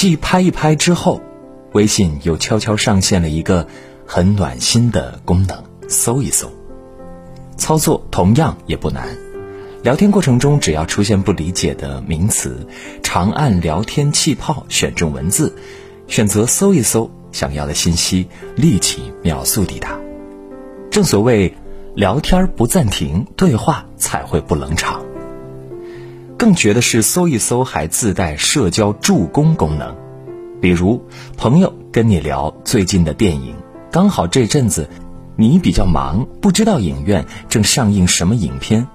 继拍一拍之后，微信又悄悄上线了一个很暖心的功能——搜一搜。操作同样也不难，聊天过程中只要出现不理解的名词，长按聊天气泡选中文字，选择搜一搜，想要的信息立即秒速抵达。正所谓，聊天不暂停，对话才会不冷场。更绝的是，搜一搜还自带社交助攻功能，比如朋友跟你聊最近的电影，刚好这阵子。你比较忙，不知道影院正上映什么影片，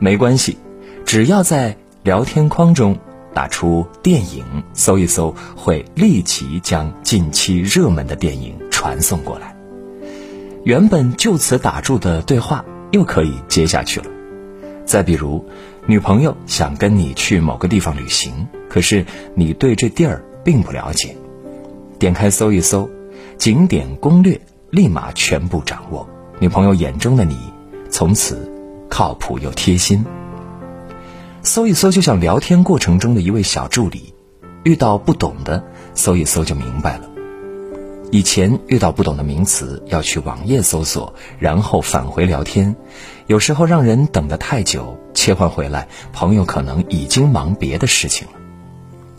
没关系，只要在聊天框中打出“电影”，搜一搜，会立即将近期热门的电影传送过来。原本就此打住的对话又可以接下去了。再比如，女朋友想跟你去某个地方旅行，可是你对这地儿并不了解，点开搜一搜，景点攻略。立马全部掌握，女朋友眼中的你，从此靠谱又贴心。搜一搜就像聊天过程中的一位小助理，遇到不懂的，搜一搜就明白了。以前遇到不懂的名词，要去网页搜索，然后返回聊天，有时候让人等得太久，切换回来，朋友可能已经忙别的事情了。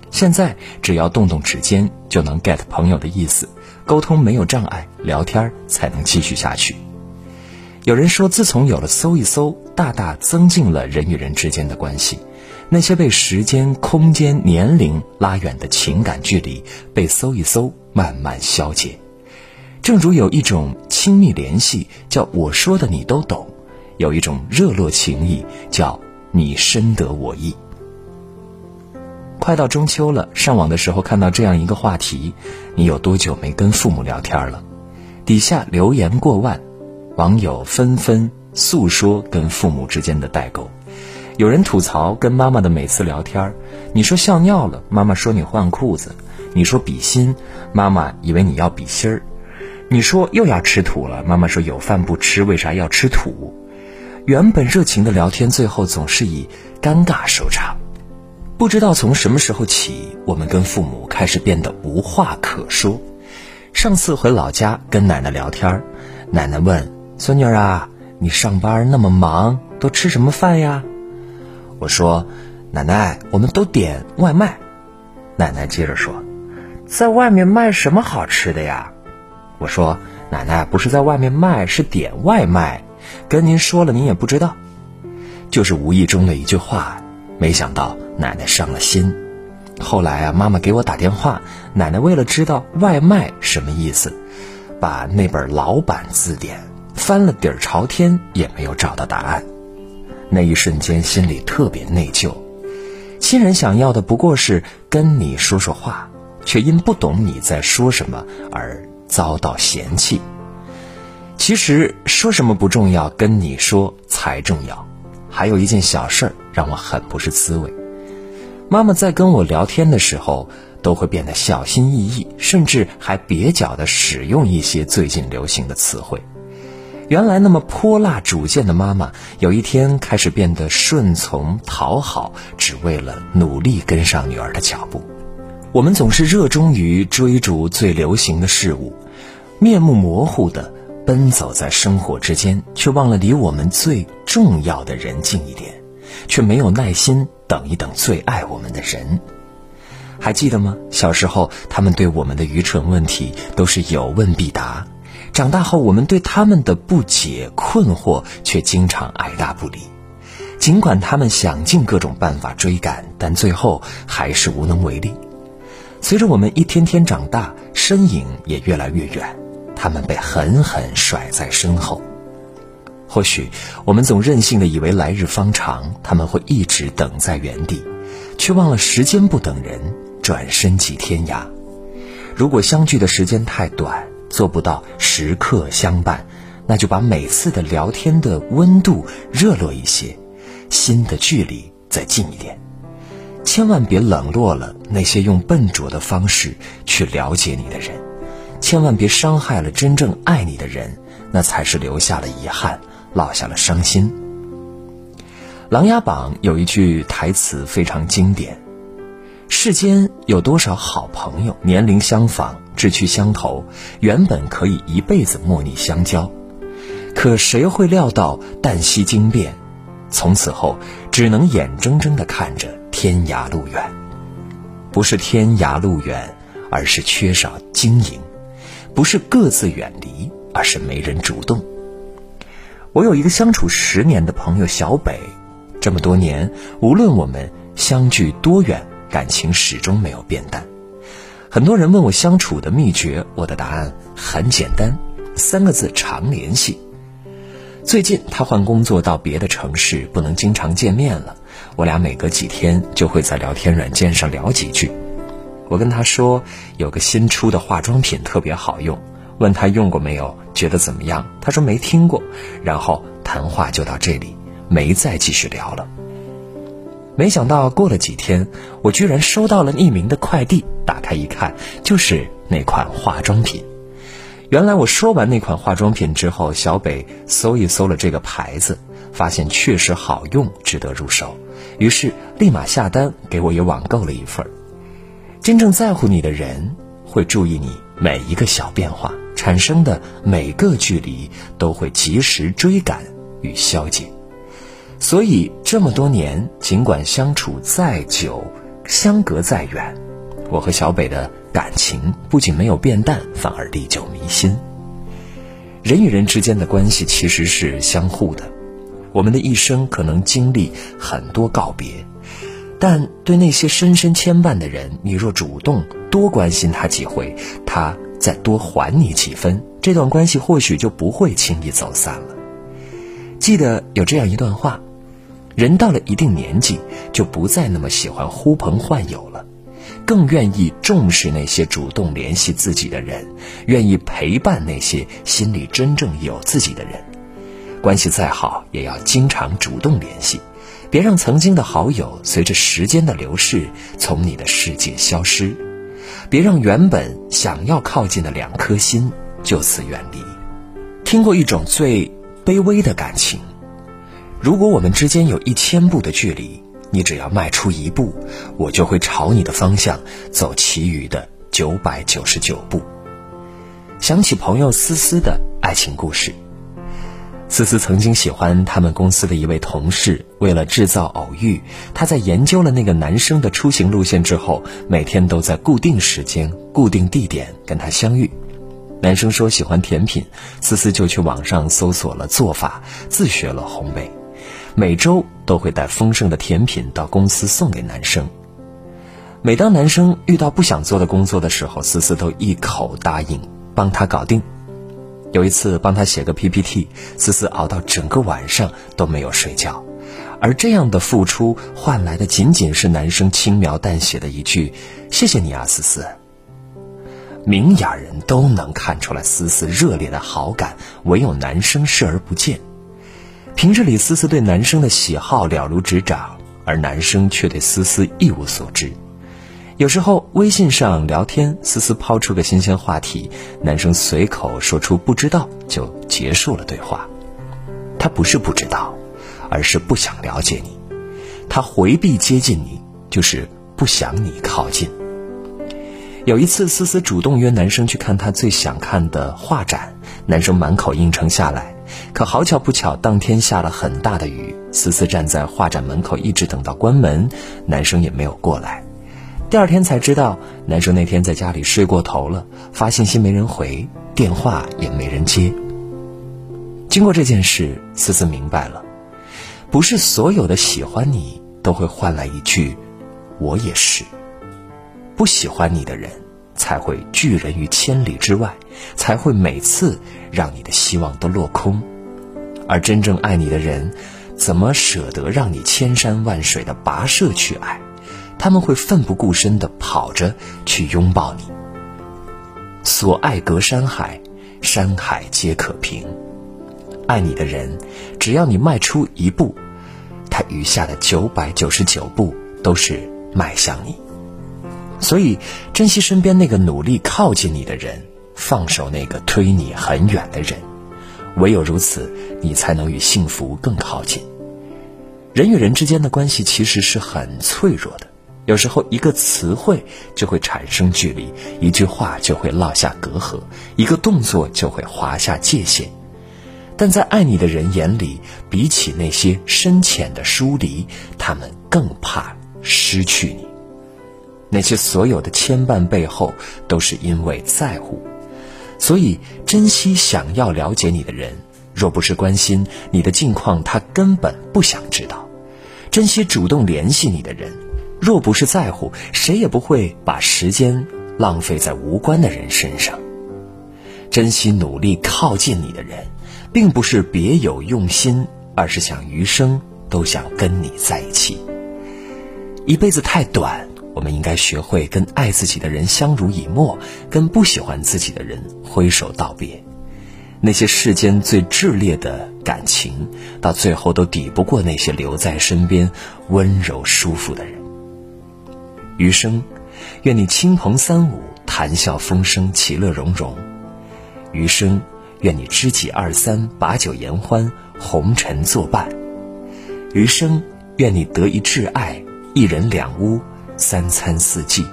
现在只要动动指尖，就能 get 朋友的意思。沟通没有障碍，聊天才能继续下去。有人说，自从有了搜一搜，大大增进了人与人之间的关系。那些被时间、空间、年龄拉远的情感距离，被搜一搜慢慢消解。正如有一种亲密联系叫“我说的你都懂”，有一种热络情谊叫“你深得我意”。快到中秋了，上网的时候看到这样一个话题：你有多久没跟父母聊天了？底下留言过万，网友纷纷诉说跟父母之间的代沟。有人吐槽跟妈妈的每次聊天你说笑尿了，妈妈说你换裤子；你说比心，妈妈以为你要比心儿；你说又要吃土了，妈妈说有饭不吃，为啥要吃土？原本热情的聊天，最后总是以尴尬收场。不知道从什么时候起，我们跟父母开始变得无话可说。上次回老家跟奶奶聊天，奶奶问孙女儿啊：“你上班那么忙，都吃什么饭呀？”我说：“奶奶，我们都点外卖。”奶奶接着说：“在外面卖什么好吃的呀？”我说：“奶奶不是在外面卖，是点外卖。跟您说了，您也不知道。”就是无意中的一句话，没想到。奶奶伤了心，后来啊，妈妈给我打电话，奶奶为了知道外卖什么意思，把那本老版字典翻了底儿朝天，也没有找到答案。那一瞬间，心里特别内疚。亲人想要的不过是跟你说说话，却因不懂你在说什么而遭到嫌弃。其实说什么不重要，跟你说才重要。还有一件小事儿让我很不是滋味。妈妈在跟我聊天的时候，都会变得小心翼翼，甚至还蹩脚地使用一些最近流行的词汇。原来那么泼辣主见的妈妈，有一天开始变得顺从讨好，只为了努力跟上女儿的脚步。我们总是热衷于追逐最流行的事物，面目模糊地奔走在生活之间，却忘了离我们最重要的人近一点，却没有耐心。等一等，最爱我们的人，还记得吗？小时候，他们对我们的愚蠢问题都是有问必答；长大后，我们对他们的不解困惑却经常爱答不理。尽管他们想尽各种办法追赶，但最后还是无能为力。随着我们一天天长大，身影也越来越远，他们被狠狠甩在身后。或许我们总任性的以为来日方长，他们会一直等在原地，却忘了时间不等人，转身即天涯。如果相聚的时间太短，做不到时刻相伴，那就把每次的聊天的温度热络一些，心的距离再近一点。千万别冷落了那些用笨拙的方式去了解你的人，千万别伤害了真正爱你的人，那才是留下了遗憾。落下了伤心。《琅琊榜》有一句台词非常经典：“世间有多少好朋友，年龄相仿，志趣相投，原本可以一辈子莫逆相交，可谁会料到旦夕惊变，从此后只能眼睁睁地看着天涯路远。不是天涯路远，而是缺少经营；不是各自远离，而是没人主动。我有一个相处十年的朋友小北，这么多年，无论我们相距多远。感情始终没有变淡。很多人问我相处的秘诀，我的答案很简单，三个字：常联系。最近他换工作到别的城市，不能经常见面了。我俩每隔几天就会在聊天软件上聊几句。我跟他说有个新出的化妆品特别好用，问他用过没有，觉得怎么样？他说没听过。然后谈话就到这里，没再继续聊了。没想到过了几天，我居然收到了匿名的快递。打开一看，就是那款化妆品。原来我说完那款化妆品之后，小北搜一搜了这个牌子，发现确实好用，值得入手，于是立马下单，给我也网购了一份。真正在乎你的人，会注意你每一个小变化，产生的每个距离都会及时追赶与消解。所以这么多年，尽管相处再久，相隔再远，我和小北的感情不仅没有变淡，反而历久弥新。人与人之间的关系其实是相互的，我们的一生可能经历很多告别，但对那些深深牵绊的人，你若主动多关心他几回，他再多还你几分，这段关系或许就不会轻易走散了。记得有这样一段话。人到了一定年纪，就不再那么喜欢呼朋唤友了，更愿意重视那些主动联系自己的人，愿意陪伴那些心里真正有自己的人。关系再好，也要经常主动联系，别让曾经的好友随着时间的流逝从你的世界消失，别让原本想要靠近的两颗心就此远离。听过一种最卑微的感情。如果我们之间有一千步的距离，你只要迈出一步，我就会朝你的方向走其余的九百九十九步。想起朋友思思的爱情故事，思思曾经喜欢他们公司的一位同事，为了制造偶遇，她在研究了那个男生的出行路线之后，每天都在固定时间、固定地点跟他相遇。男生说喜欢甜品，思思就去网上搜索了做法，自学了烘焙。每周都会带丰盛的甜品到公司送给男生。每当男生遇到不想做的工作的时候，思思都一口答应帮他搞定。有一次帮他写个 PPT，思思熬到整个晚上都没有睡觉，而这样的付出换来的仅仅是男生轻描淡写的一句“谢谢你啊，思思”。明眼人都能看出来思思热烈的好感，唯有男生视而不见。平日里，思思对男生的喜好了如指掌，而男生却对思思一无所知。有时候微信上聊天，思思抛出个新鲜话题，男生随口说出“不知道”，就结束了对话。他不是不知道，而是不想了解你。他回避接近你，就是不想你靠近。有一次，思思主动约男生去看他最想看的画展，男生满口应承下来。可好巧不巧，当天下了很大的雨。思思站在画展门口，一直等到关门，男生也没有过来。第二天才知道，男生那天在家里睡过头了，发信息没人回，电话也没人接。经过这件事，思思明白了，不是所有的喜欢你都会换来一句“我也是”。不喜欢你的人。才会拒人于千里之外，才会每次让你的希望都落空。而真正爱你的人，怎么舍得让你千山万水的跋涉去爱？他们会奋不顾身的跑着去拥抱你。所爱隔山海，山海皆可平。爱你的人，只要你迈出一步，他余下的九百九十九步都是迈向你。所以，珍惜身边那个努力靠近你的人，放手那个推你很远的人。唯有如此，你才能与幸福更靠近。人与人之间的关系其实是很脆弱的，有时候一个词汇就会产生距离，一句话就会落下隔阂，一个动作就会划下界限。但在爱你的人眼里，比起那些深浅的疏离，他们更怕失去你。那些所有的牵绊背后，都是因为在乎。所以，珍惜想要了解你的人。若不是关心你的近况，他根本不想知道；珍惜主动联系你的人，若不是在乎，谁也不会把时间浪费在无关的人身上。珍惜努力靠近你的人，并不是别有用心，而是想余生都想跟你在一起。一辈子太短，我们应该学会跟爱自己的人相濡以沫，跟不喜欢自己的人挥手道别。那些世间最炽烈的感情，到最后都抵不过那些留在身边温柔舒服的人。余生，愿你亲朋三五谈笑风生，其乐融融；余生，愿你知己二三把酒言欢，红尘作伴；余生，愿你得一挚爱，一人两屋，三餐四季。